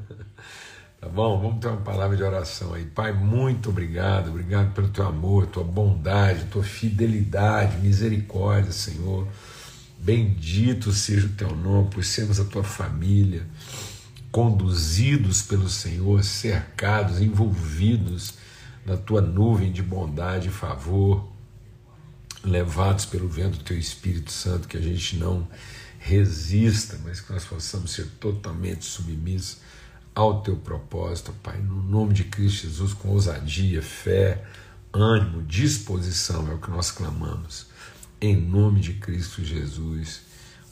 Tá bom? Vamos ter uma palavra de oração aí. Pai, muito obrigado. Obrigado pelo teu amor, tua bondade, tua fidelidade, misericórdia, Senhor. Bendito seja o teu nome, por sermos a tua família, conduzidos pelo Senhor, cercados, envolvidos na tua nuvem de bondade e favor, levados pelo vento do teu Espírito Santo, que a gente não resista, mas que nós possamos ser totalmente submissos ao teu propósito, Pai, no nome de Cristo Jesus, com ousadia, fé, ânimo, disposição, é o que nós clamamos. Em nome de Cristo Jesus,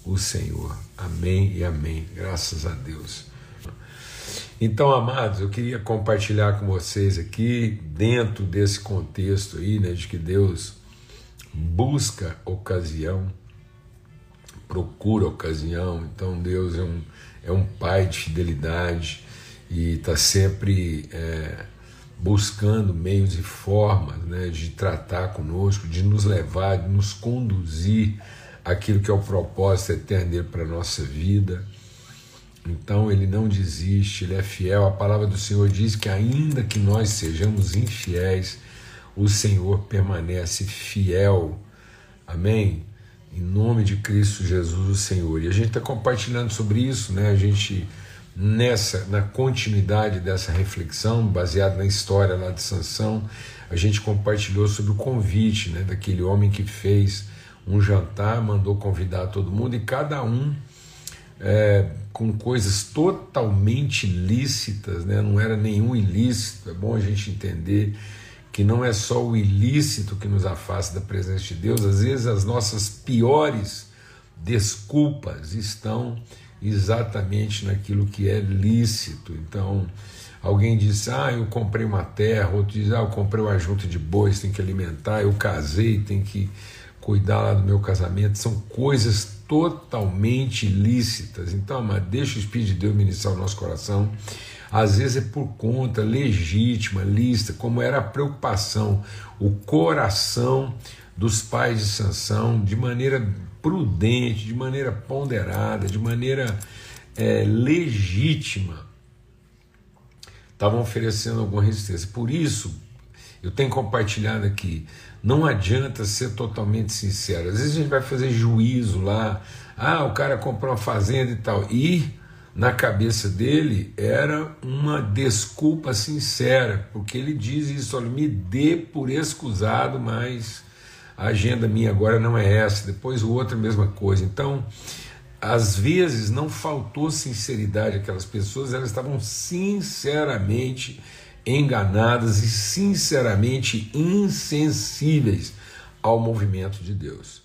o Senhor. Amém e amém. Graças a Deus. Então, amados, eu queria compartilhar com vocês aqui, dentro desse contexto aí, né, de que Deus busca ocasião, procura ocasião. Então, Deus é um, é um pai de fidelidade, e está sempre é, buscando meios e formas né, de tratar conosco, de nos levar, de nos conduzir aquilo que é o propósito eterno dele para a nossa vida. Então ele não desiste, ele é fiel. A palavra do Senhor diz que, ainda que nós sejamos infiéis, o Senhor permanece fiel. Amém? Em nome de Cristo Jesus, o Senhor. E a gente está compartilhando sobre isso, né? A gente nessa na continuidade dessa reflexão, baseada na história lá de Sansão, a gente compartilhou sobre o convite né, daquele homem que fez um jantar, mandou convidar todo mundo e cada um é, com coisas totalmente lícitas, né, não era nenhum ilícito. É bom a gente entender que não é só o ilícito que nos afasta da presença de Deus, às vezes as nossas piores desculpas estão exatamente naquilo que é lícito. Então, alguém diz: Ah, eu comprei uma terra, outro diz: Ah, eu comprei uma junta de bois, tem que alimentar, eu casei, tem que cuidar lá do meu casamento. São coisas totalmente lícitas. Então, mas deixa o Espírito de Deus ministrar o nosso coração. Às vezes é por conta legítima, lícita, como era a preocupação, o coração dos pais de Sansão, de maneira prudente, de maneira ponderada, de maneira é, legítima, estavam oferecendo alguma resistência. Por isso, eu tenho compartilhado aqui, não adianta ser totalmente sincero. Às vezes a gente vai fazer juízo lá, ah, o cara comprou uma fazenda e tal, e na cabeça dele era uma desculpa sincera, porque ele diz isso, olha, me dê por excusado, mas a agenda minha agora não é essa, depois o outro a mesma coisa. Então, às vezes não faltou sinceridade àquelas pessoas, elas estavam sinceramente enganadas e sinceramente insensíveis ao movimento de Deus.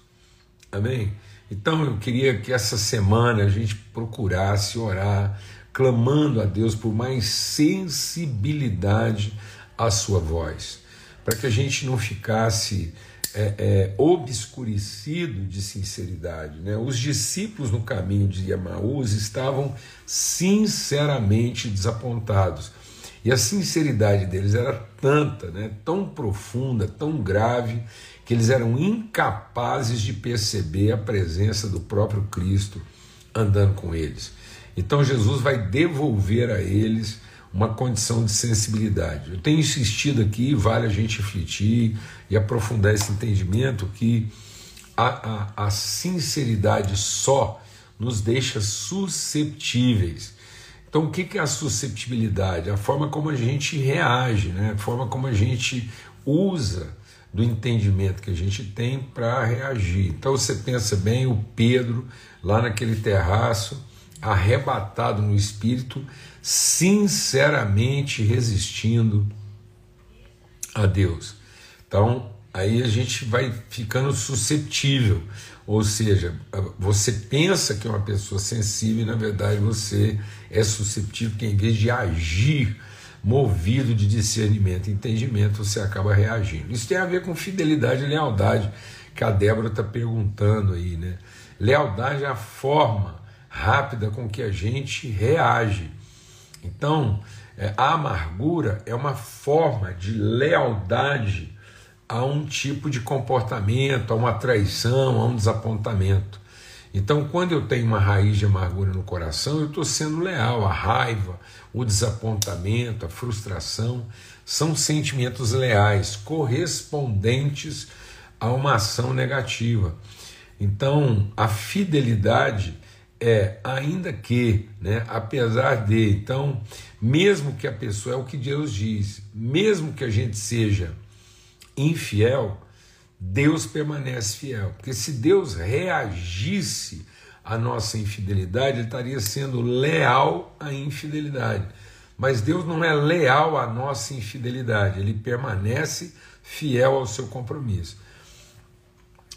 Amém? Então eu queria que essa semana a gente procurasse orar, clamando a Deus por mais sensibilidade à sua voz, para que a gente não ficasse é, é, obscurecido de sinceridade. Né? Os discípulos no caminho de Emaús estavam sinceramente desapontados. E a sinceridade deles era tanta, né, tão profunda, tão grave, que eles eram incapazes de perceber a presença do próprio Cristo andando com eles. Então Jesus vai devolver a eles uma condição de sensibilidade. Eu tenho insistido aqui, vale a gente refletir e aprofundar esse entendimento que a, a, a sinceridade só nos deixa susceptíveis. Então, o que é a susceptibilidade? A forma como a gente reage, né? a forma como a gente usa do entendimento que a gente tem para reagir. Então, você pensa bem, o Pedro, lá naquele terraço, arrebatado no espírito, sinceramente resistindo a Deus. Então, aí a gente vai ficando suscetível, ou seja, você pensa que é uma pessoa sensível e na verdade você é susceptível, porque em vez de agir movido de discernimento e entendimento, você acaba reagindo. Isso tem a ver com fidelidade e lealdade, que a Débora está perguntando aí, né? Lealdade é a forma rápida com que a gente reage. Então, é, a amargura é uma forma de lealdade a um tipo de comportamento, a uma traição, a um desapontamento. Então, quando eu tenho uma raiz de amargura no coração, eu estou sendo leal. A raiva, o desapontamento, a frustração são sentimentos leais, correspondentes a uma ação negativa. Então, a fidelidade é ainda que, né, apesar de, então, mesmo que a pessoa é o que Deus diz, mesmo que a gente seja infiel, Deus permanece fiel. Porque se Deus reagisse à nossa infidelidade, ele estaria sendo leal à infidelidade. Mas Deus não é leal à nossa infidelidade, ele permanece fiel ao seu compromisso.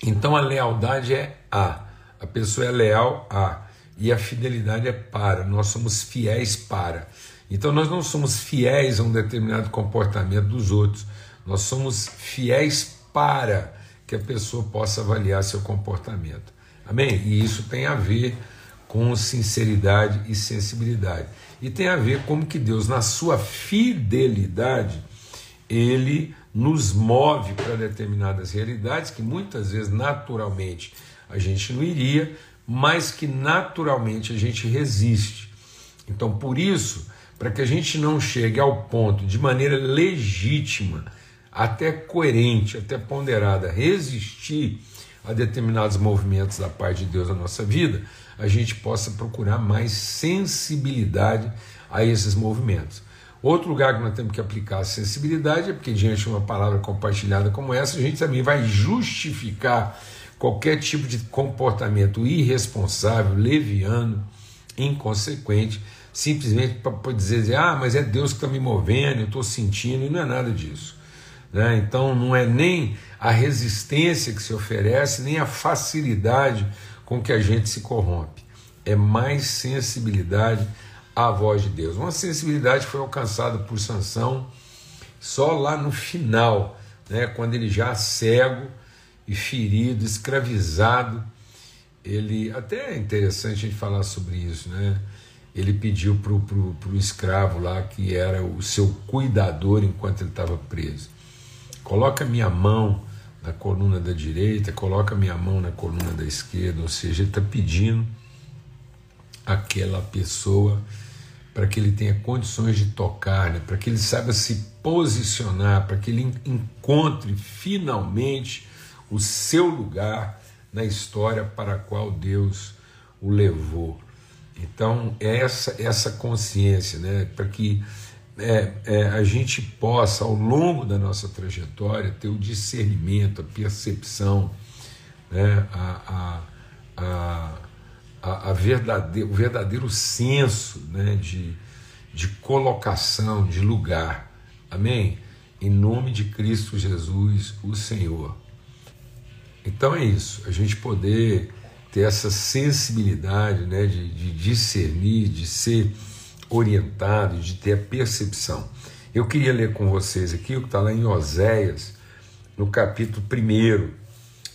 Então a lealdade é a, a pessoa é leal a, e a fidelidade é para, nós somos fiéis para. Então nós não somos fiéis a um determinado comportamento dos outros, nós somos fiéis para que a pessoa possa avaliar seu comportamento. Amém? E isso tem a ver com sinceridade e sensibilidade. E tem a ver como que Deus, na sua fidelidade, ele nos move para determinadas realidades que muitas vezes naturalmente a gente não iria, mas que naturalmente a gente resiste. Então, por isso, para que a gente não chegue ao ponto de maneira legítima até coerente, até ponderada, resistir a determinados movimentos da parte de Deus na nossa vida, a gente possa procurar mais sensibilidade a esses movimentos. Outro lugar que nós temos que aplicar a sensibilidade é porque, diante de uma palavra compartilhada como essa, a gente também vai justificar qualquer tipo de comportamento irresponsável, leviano, inconsequente, simplesmente para dizer, ah, mas é Deus que está me movendo, eu estou sentindo, e não é nada disso. Né? Então não é nem a resistência que se oferece, nem a facilidade com que a gente se corrompe. É mais sensibilidade à voz de Deus. Uma sensibilidade que foi alcançada por Sansão só lá no final, né? quando ele já cego e ferido, escravizado. Ele até é interessante a gente falar sobre isso, né? Ele pediu para o escravo lá, que era o seu cuidador enquanto ele estava preso Coloca minha mão na coluna da direita, coloca minha mão na coluna da esquerda, ou seja, ele está pedindo aquela pessoa para que ele tenha condições de tocar, né? para que ele saiba se posicionar, para que ele encontre finalmente o seu lugar na história para a qual Deus o levou. Então, é essa, essa consciência, né? para que é, é, a gente possa, ao longo da nossa trajetória, ter o discernimento, a percepção, né, a, a, a, a verdadeiro, o verdadeiro senso né, de, de colocação, de lugar. Amém? Em nome de Cristo Jesus, o Senhor. Então é isso, a gente poder ter essa sensibilidade né, de, de discernir, de ser orientado, de ter a percepção. Eu queria ler com vocês aqui o que está lá em Oséias, no capítulo 1.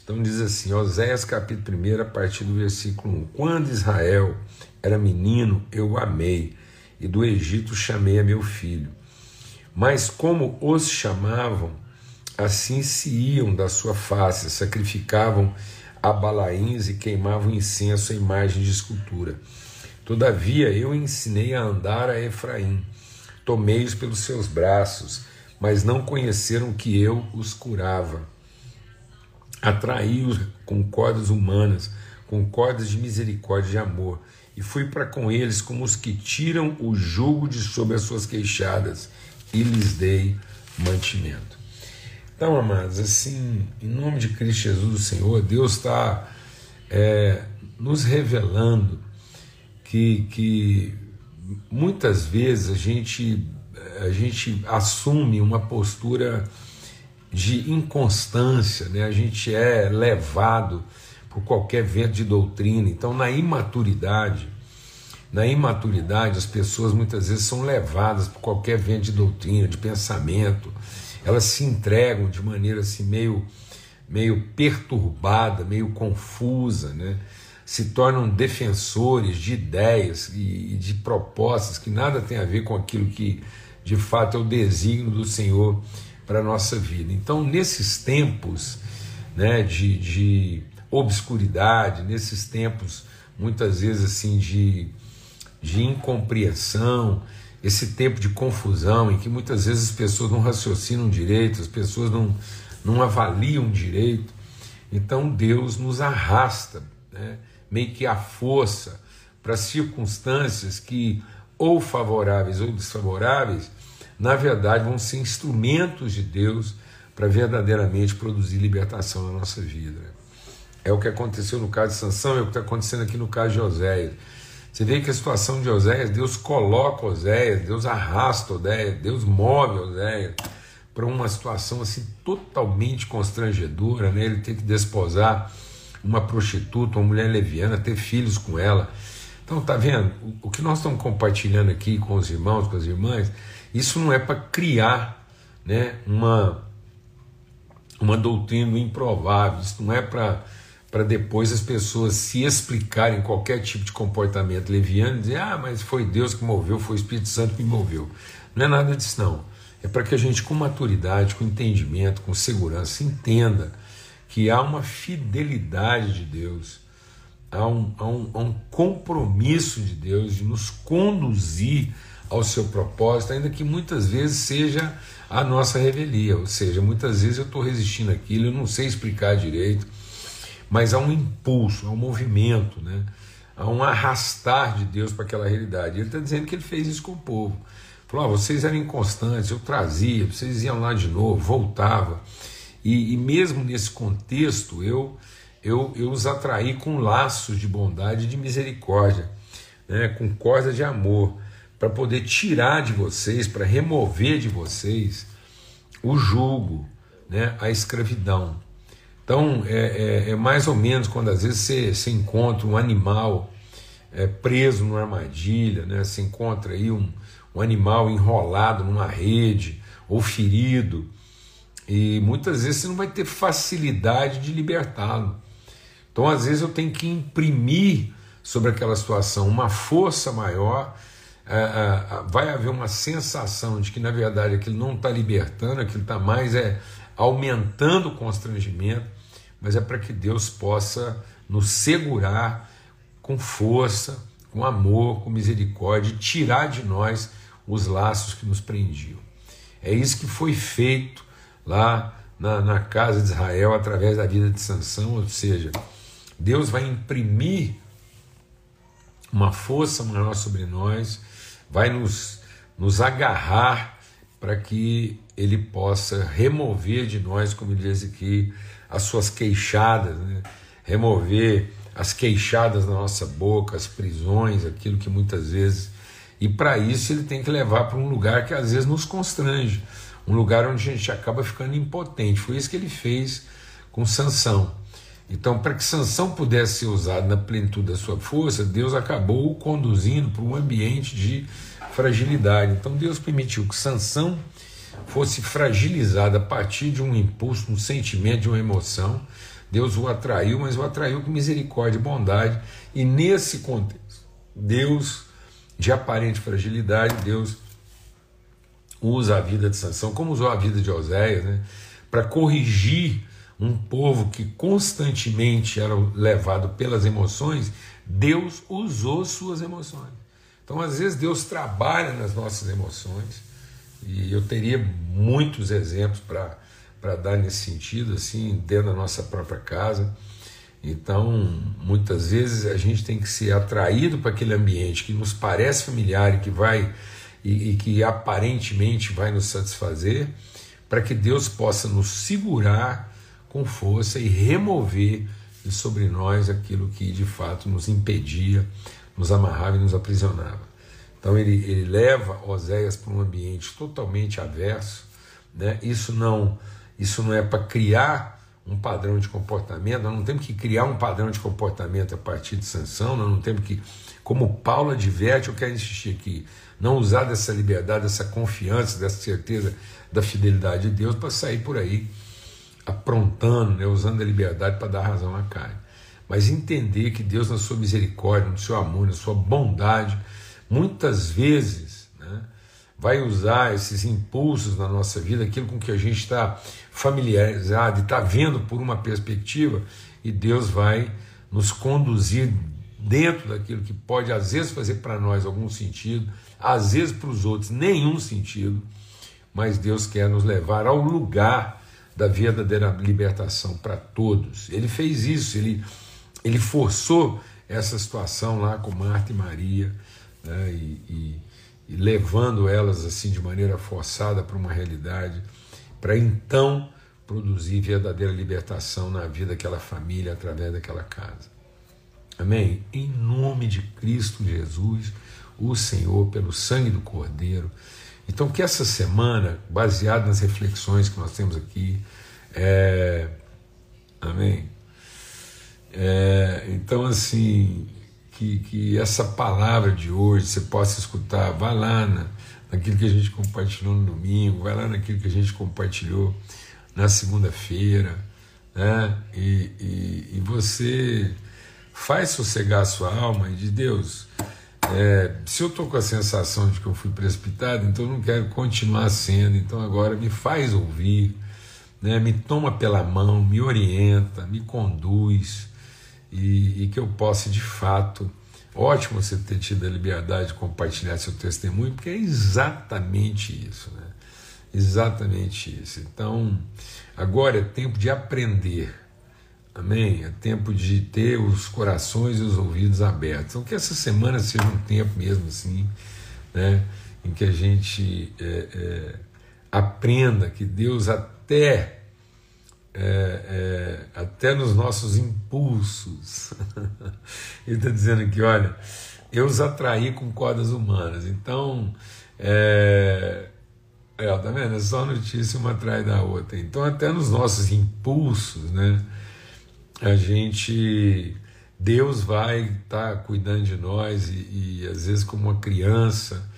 Então diz assim, Oséias capítulo 1, a partir do versículo 1. Quando Israel era menino, eu o amei, e do Egito chamei a meu filho. Mas como os chamavam, assim se iam da sua face, sacrificavam a balaíns e queimavam incenso à imagem de escultura. Todavia eu ensinei a andar a Efraim, tomei-os pelos seus braços, mas não conheceram que eu os curava. Atraí-os com cordas humanas, com cordas de misericórdia e amor, e fui para com eles como os que tiram o jugo de sobre as suas queixadas, e lhes dei mantimento. Então, amados, assim, em nome de Cristo Jesus, o Senhor, Deus está é, nos revelando que, que muitas vezes a gente, a gente assume uma postura de inconstância, né? a gente é levado por qualquer vento de doutrina. Então, na imaturidade, na imaturidade, as pessoas muitas vezes são levadas por qualquer vento de doutrina, de pensamento. Elas se entregam de maneira assim meio meio perturbada, meio confusa, né? se tornam defensores de ideias e de propostas que nada tem a ver com aquilo que de fato é o desígnio do Senhor para a nossa vida. Então, nesses tempos né, de, de obscuridade, nesses tempos muitas vezes assim de, de incompreensão, esse tempo de confusão em que muitas vezes as pessoas não raciocinam direito, as pessoas não, não avaliam direito. Então Deus nos arrasta, né, meio que a força para circunstâncias que, ou favoráveis ou desfavoráveis, na verdade vão ser instrumentos de Deus para verdadeiramente produzir libertação na nossa vida. É o que aconteceu no caso de Sansão, é o que está acontecendo aqui no caso de Oséias. Você vê que a situação de Oséias, Deus coloca Oséias, Deus arrasta Oséias, Deus move Oséias para uma situação assim totalmente constrangedora, né? Ele tem que desposar uma prostituta, uma mulher leviana, ter filhos com ela. Então, tá vendo? O que nós estamos compartilhando aqui com os irmãos, com as irmãs, isso não é para criar, né, uma uma doutrina improvável. Isso não é para para depois as pessoas se explicarem qualquer tipo de comportamento leviano dizer, ah, mas foi Deus que moveu, foi o Espírito Santo que moveu. Não é nada disso, não. É para que a gente, com maturidade, com entendimento, com segurança, entenda que há uma fidelidade de Deus, há um, há um, há um compromisso de Deus de nos conduzir ao seu propósito, ainda que muitas vezes seja a nossa revelia, ou seja, muitas vezes eu estou resistindo aquilo, eu não sei explicar direito mas há um impulso, há um movimento, né? há um arrastar de Deus para aquela realidade. Ele está dizendo que ele fez isso com o povo. Falou: oh, vocês eram inconstantes, eu trazia, vocês iam lá de novo, voltava. E, e mesmo nesse contexto, eu, eu, eu os atraí com laços de bondade e de misericórdia, né? com corda de amor, para poder tirar de vocês, para remover de vocês o jugo, né? a escravidão. Então, é, é, é, mais ou menos quando às vezes você, você encontra um animal é, preso numa armadilha, né? você encontra aí um, um animal enrolado numa rede ou ferido, e muitas vezes você não vai ter facilidade de libertá-lo. Então, às vezes, eu tenho que imprimir sobre aquela situação uma força maior. É, é, vai haver uma sensação de que, na verdade, aquilo não está libertando, aquilo está mais é aumentando o constrangimento, mas é para que Deus possa nos segurar com força, com amor, com misericórdia tirar de nós os laços que nos prendiam. É isso que foi feito lá na, na casa de Israel através da vida de Sansão, ou seja, Deus vai imprimir uma força maior sobre nós, vai nos, nos agarrar para que ele possa remover de nós, como diz aqui, as suas queixadas, né? remover as queixadas na nossa boca, as prisões, aquilo que muitas vezes. E para isso ele tem que levar para um lugar que às vezes nos constrange, um lugar onde a gente acaba ficando impotente. Foi isso que ele fez com Sansão. Então, para que Sansão pudesse ser usado na plenitude da sua força, Deus acabou o conduzindo para um ambiente de fragilidade. Então Deus permitiu que Sansão fosse fragilizado a partir de um impulso, um sentimento, de uma emoção. Deus o atraiu, mas o atraiu com misericórdia e bondade. E nesse contexto, Deus, de aparente fragilidade, Deus usa a vida de Sansão, como usou a vida de Oséias, né, para corrigir um povo que constantemente era levado pelas emoções, Deus usou suas emoções. Então, às vezes, Deus trabalha nas nossas emoções, e eu teria muitos exemplos para dar nesse sentido, assim, dentro da nossa própria casa. Então, muitas vezes a gente tem que ser atraído para aquele ambiente que nos parece familiar e que vai e, e que aparentemente vai nos satisfazer, para que Deus possa nos segurar com força e remover de sobre nós aquilo que de fato nos impedia nos amarrava e nos aprisionava. Então ele, ele leva Oséias para um ambiente totalmente averso. Né? Isso não isso não é para criar um padrão de comportamento, nós não temos que criar um padrão de comportamento a partir de sanção, nós não temos que, como Paulo adverte, eu quero insistir aqui, não usar dessa liberdade, dessa confiança, dessa certeza da fidelidade de Deus para sair por aí aprontando, né, usando a liberdade para dar razão à carne mas entender que Deus, na sua misericórdia, no seu amor, na sua bondade, muitas vezes né, vai usar esses impulsos na nossa vida, aquilo com que a gente está familiarizado e está vendo por uma perspectiva e Deus vai nos conduzir dentro daquilo que pode às vezes fazer para nós algum sentido, às vezes para os outros nenhum sentido, mas Deus quer nos levar ao lugar da verdadeira libertação para todos. Ele fez isso, ele, ele forçou essa situação lá com Marta e Maria, né, e, e, e levando elas assim de maneira forçada para uma realidade, para então produzir verdadeira libertação na vida daquela família através daquela casa. Amém? Em nome de Cristo Jesus, o Senhor, pelo sangue do Cordeiro. Então, que essa semana, baseado nas reflexões que nós temos aqui, é... amém? É... então, assim, que, que essa palavra de hoje você possa escutar, vai lá na, naquilo que a gente compartilhou no domingo, vai lá naquilo que a gente compartilhou na segunda-feira, né? E, e, e, você faz sossegar a sua alma e diz, Deus, é, se eu estou com a sensação de que eu fui precipitado, então eu não quero continuar sendo, então agora me faz ouvir, né? me toma pela mão, me orienta, me conduz, e, e que eu possa de fato. Ótimo você ter tido a liberdade de compartilhar seu testemunho, porque é exatamente isso, né? Exatamente isso. Então, agora é tempo de aprender. Amém? É tempo de ter os corações e os ouvidos abertos. Então, que essa semana seja um tempo mesmo assim, né? Em que a gente é, é, aprenda que Deus até é, é, até nos nossos impulsos. Ele está dizendo aqui: olha, eu os atraí com cordas humanas. Então, é, é, tá vendo? É só notícia uma atrás da outra. Então, até nos nossos impulsos, né? A gente. Deus vai estar tá cuidando de nós e, e, às vezes como uma criança,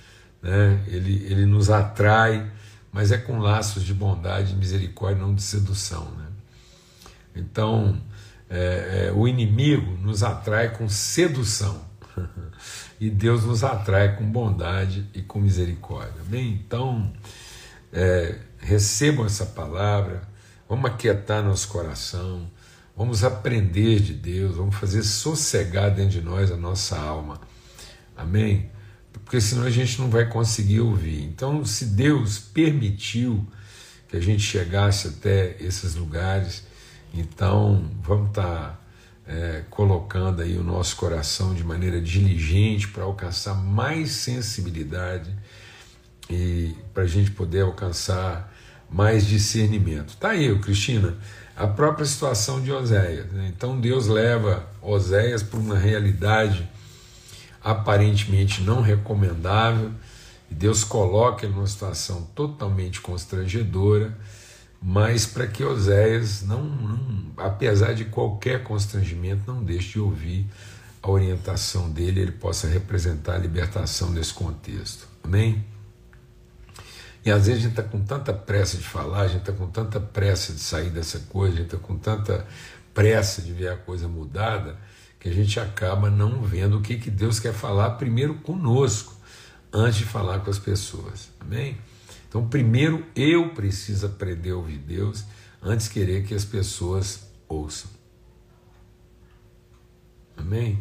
né? Ele, ele nos atrai, mas é com laços de bondade misericórdia, não de sedução, né? Então, é, é, o inimigo nos atrai com sedução e Deus nos atrai com bondade e com misericórdia. Bem, então, é, recebam essa palavra, vamos aquietar nosso coração, vamos aprender de Deus, vamos fazer sossegar dentro de nós a nossa alma. Amém? Porque senão a gente não vai conseguir ouvir. Então, se Deus permitiu que a gente chegasse até esses lugares, então, vamos estar tá, é, colocando aí o nosso coração de maneira diligente para alcançar mais sensibilidade e para a gente poder alcançar mais discernimento. Tá aí, Cristina, a própria situação de Oséias. Né? Então, Deus leva Oséias para uma realidade aparentemente não recomendável, Deus coloca ele numa situação totalmente constrangedora mas para que Oséias, não, não, apesar de qualquer constrangimento, não deixe de ouvir a orientação dele, ele possa representar a libertação nesse contexto. Amém? E às vezes a gente está com tanta pressa de falar, a gente está com tanta pressa de sair dessa coisa, a gente está com tanta pressa de ver a coisa mudada, que a gente acaba não vendo o que, que Deus quer falar primeiro conosco, antes de falar com as pessoas. Amém? Então, primeiro eu preciso aprender a ouvir Deus antes de querer que as pessoas ouçam. Amém?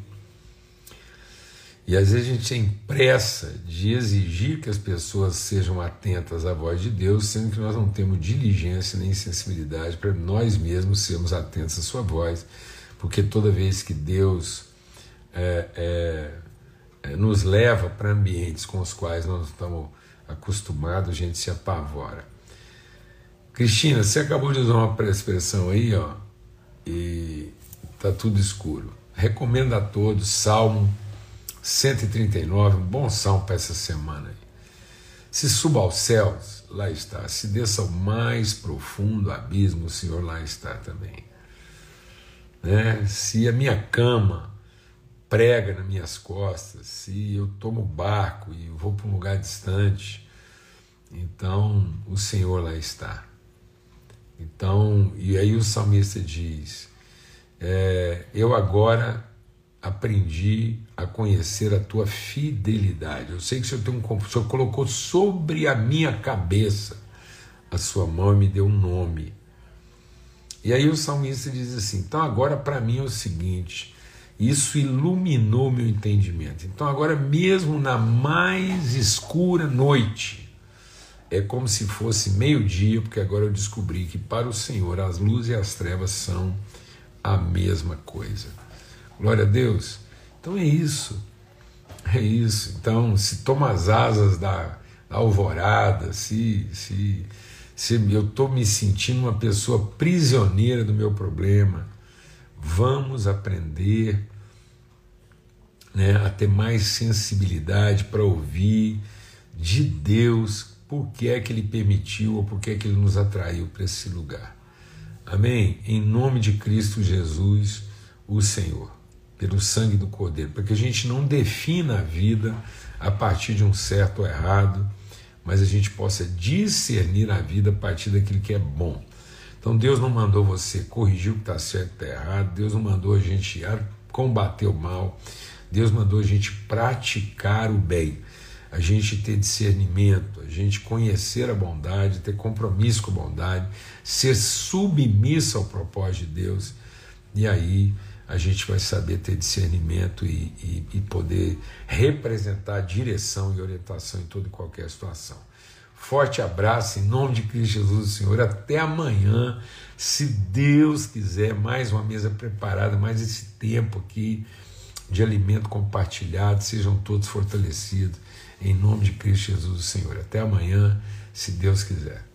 E às vezes a gente tem pressa de exigir que as pessoas sejam atentas à voz de Deus, sendo que nós não temos diligência nem sensibilidade para nós mesmos sermos atentos à sua voz, porque toda vez que Deus é, é, é, nos leva para ambientes com os quais nós estamos acostumado, a gente se apavora. Cristina, você acabou de usar uma expressão aí, ó, e tá tudo escuro. Recomendo a todos Salmo 139, um bom salmo para essa semana aí. Se suba aos céus, lá está. Se desça ao mais profundo abismo, o Senhor lá está também. Né? Se a minha cama prega nas minhas costas, se eu tomo barco e vou para um lugar distante, então o Senhor lá está. Então, e aí o salmista diz: é, Eu agora aprendi a conhecer a tua fidelidade. Eu sei que o Senhor, tem um, o Senhor colocou sobre a minha cabeça a sua mão e me deu um nome. E aí o salmista diz assim: então agora para mim é o seguinte, isso iluminou meu entendimento. Então agora, mesmo na mais escura noite, é como se fosse meio-dia, porque agora eu descobri que para o Senhor as luzes e as trevas são a mesma coisa. Glória a Deus. Então é isso. É isso. Então, se toma as asas da, da alvorada, se, se, se eu estou me sentindo uma pessoa prisioneira do meu problema, vamos aprender né, a ter mais sensibilidade para ouvir de Deus por que é que Ele permitiu ou por que é que Ele nos atraiu para esse lugar. Amém? Em nome de Cristo Jesus, o Senhor pelo sangue do Cordeiro, para que a gente não defina a vida a partir de um certo ou errado, mas a gente possa discernir a vida a partir daquilo que é bom. Então Deus não mandou você corrigir o que está certo e está errado, Deus não mandou a gente combater o mal, Deus mandou a gente praticar o bem, a gente ter discernimento, a gente conhecer a bondade, ter compromisso com a bondade, ser submisso ao propósito de Deus, e aí a gente vai saber ter discernimento e, e, e poder representar direção e orientação em toda e qualquer situação. Forte abraço em nome de Cristo Jesus, Senhor. Até amanhã, se Deus quiser, mais uma mesa preparada, mais esse tempo aqui de alimento compartilhado. Sejam todos fortalecidos em nome de Cristo Jesus, Senhor. Até amanhã, se Deus quiser.